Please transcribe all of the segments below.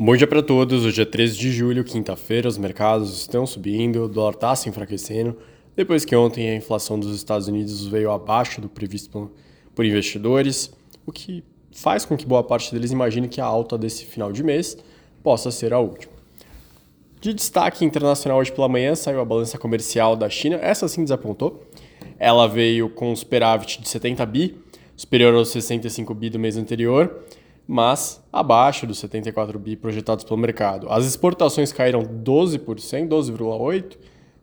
Bom dia para todos. Hoje é 13 de julho, quinta-feira. Os mercados estão subindo, o dólar está se enfraquecendo, depois que ontem a inflação dos Estados Unidos veio abaixo do previsto por investidores, o que faz com que boa parte deles imagine que a alta desse final de mês possa ser a última. De destaque internacional hoje pela manhã saiu a balança comercial da China. Essa sim desapontou. Ela veio com um superávit de 70 bi, superior aos 65 bi do mês anterior mas abaixo dos 74 bi projetados pelo mercado. As exportações caíram 12%, 12,8%,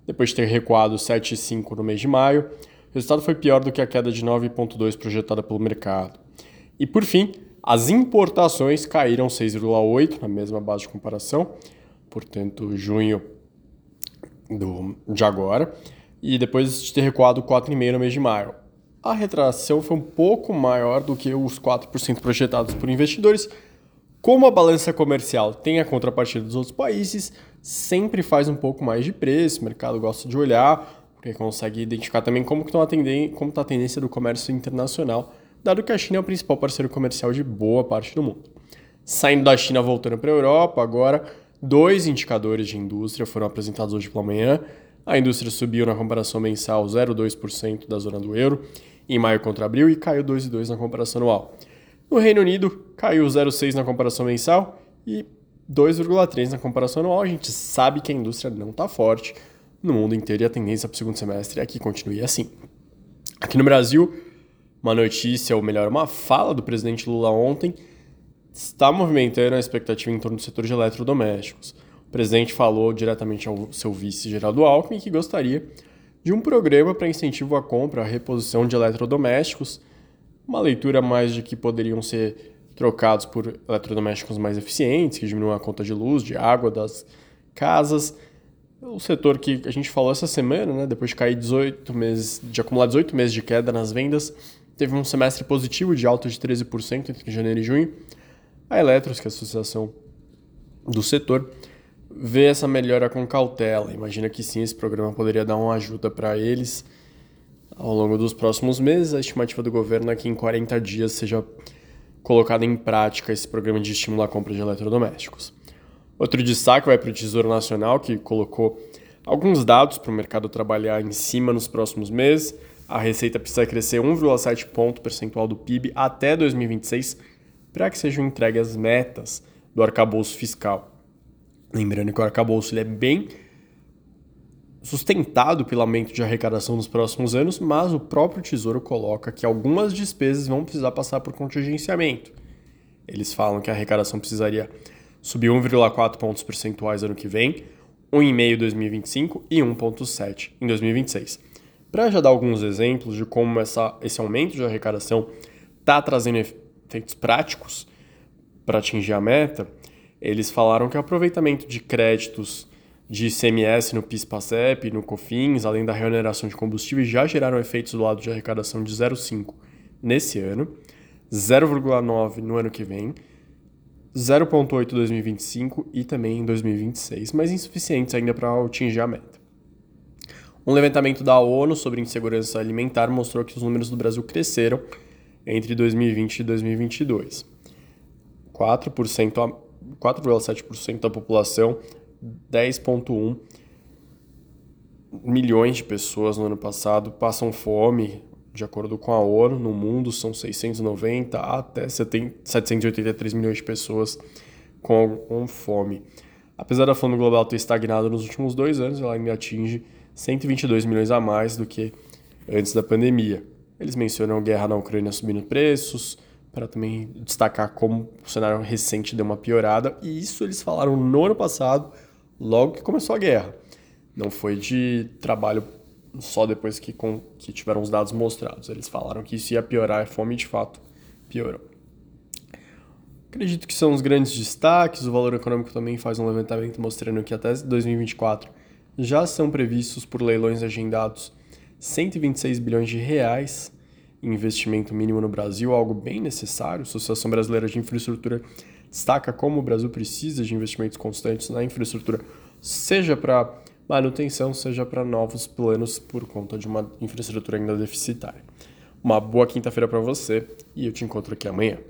depois de ter recuado 7,5% no mês de maio. O resultado foi pior do que a queda de 9,2% projetada pelo mercado. E por fim, as importações caíram 6,8% na mesma base de comparação, portanto, junho do, de agora, e depois de ter recuado 4,5% no mês de maio a retração foi um pouco maior do que os 4% projetados por investidores. Como a balança comercial tem a contrapartida dos outros países, sempre faz um pouco mais de preço, o mercado gosta de olhar, porque consegue identificar também como está a, tá a tendência do comércio internacional, dado que a China é o principal parceiro comercial de boa parte do mundo. Saindo da China, voltando para a Europa, agora dois indicadores de indústria foram apresentados hoje pela manhã. A indústria subiu na comparação mensal 0,2% da zona do euro em maio contra abril e caiu 2,2 na comparação anual. No Reino Unido, caiu 0,6 na comparação mensal e 2,3 na comparação anual. A gente sabe que a indústria não está forte no mundo inteiro e a tendência para o segundo semestre é que continue assim. Aqui no Brasil, uma notícia, ou melhor, uma fala do presidente Lula ontem está movimentando a expectativa em torno do setor de eletrodomésticos. O presidente falou diretamente ao seu vice Geraldo Alckmin que gostaria de um programa para incentivo à compra, à reposição de eletrodomésticos, uma leitura mais de que poderiam ser trocados por eletrodomésticos mais eficientes, que diminuam a conta de luz, de água das casas. O setor que a gente falou essa semana, né, depois de cair 18 meses, de acumular 18 meses de queda nas vendas, teve um semestre positivo de alta de 13% entre janeiro e junho. A Eletros, que é a associação do setor, vê essa melhora com cautela. Imagina que sim, esse programa poderia dar uma ajuda para eles ao longo dos próximos meses. A estimativa do governo é que em 40 dias seja colocado em prática esse programa de estímulo à compra de eletrodomésticos. Outro destaque vai para o Tesouro Nacional, que colocou alguns dados para o mercado trabalhar em cima nos próximos meses. A receita precisa crescer 1,7 ponto percentual do PIB até 2026 para que sejam entregues as metas do arcabouço fiscal. Lembrando que o arcabouço ele é bem sustentado pelo aumento de arrecadação nos próximos anos, mas o próprio Tesouro coloca que algumas despesas vão precisar passar por contingenciamento. Eles falam que a arrecadação precisaria subir 1,4 pontos percentuais ano que vem, 1,5 em 2025 e 1,7 em 2026. Para já dar alguns exemplos de como essa, esse aumento de arrecadação está trazendo efeitos práticos para atingir a meta, eles falaram que o aproveitamento de créditos de ICMS no PIS-PASEP, no COFINS, além da reoneração de combustíveis, já geraram efeitos do lado de arrecadação de 0,5 nesse ano, 0,9 no ano que vem, 0,8 em 2025 e também em 2026, mas insuficientes ainda para atingir a meta. Um levantamento da ONU sobre insegurança alimentar mostrou que os números do Brasil cresceram entre 2020 e 2022. 4% 4,7% da população, 10,1 milhões de pessoas no ano passado passam fome, de acordo com a ONU, no mundo são 690 até 783 milhões de pessoas com, fome. Apesar da fome global ter estagnado nos últimos dois anos, ela ainda atinge 122 milhões a mais do que antes da pandemia. Eles mencionam guerra na Ucrânia subindo preços, para também destacar como o cenário recente deu uma piorada. E isso eles falaram no ano passado, logo que começou a guerra. Não foi de trabalho só depois que, com, que tiveram os dados mostrados. Eles falaram que isso ia piorar, a fome de fato piorou. Acredito que são os grandes destaques. O Valor Econômico também faz um levantamento mostrando que até 2024 já são previstos por leilões agendados 126 bilhões de reais investimento mínimo no Brasil, algo bem necessário. A Associação Brasileira de Infraestrutura destaca como o Brasil precisa de investimentos constantes na infraestrutura, seja para manutenção, seja para novos planos por conta de uma infraestrutura ainda deficitária. Uma boa quinta-feira para você e eu te encontro aqui amanhã.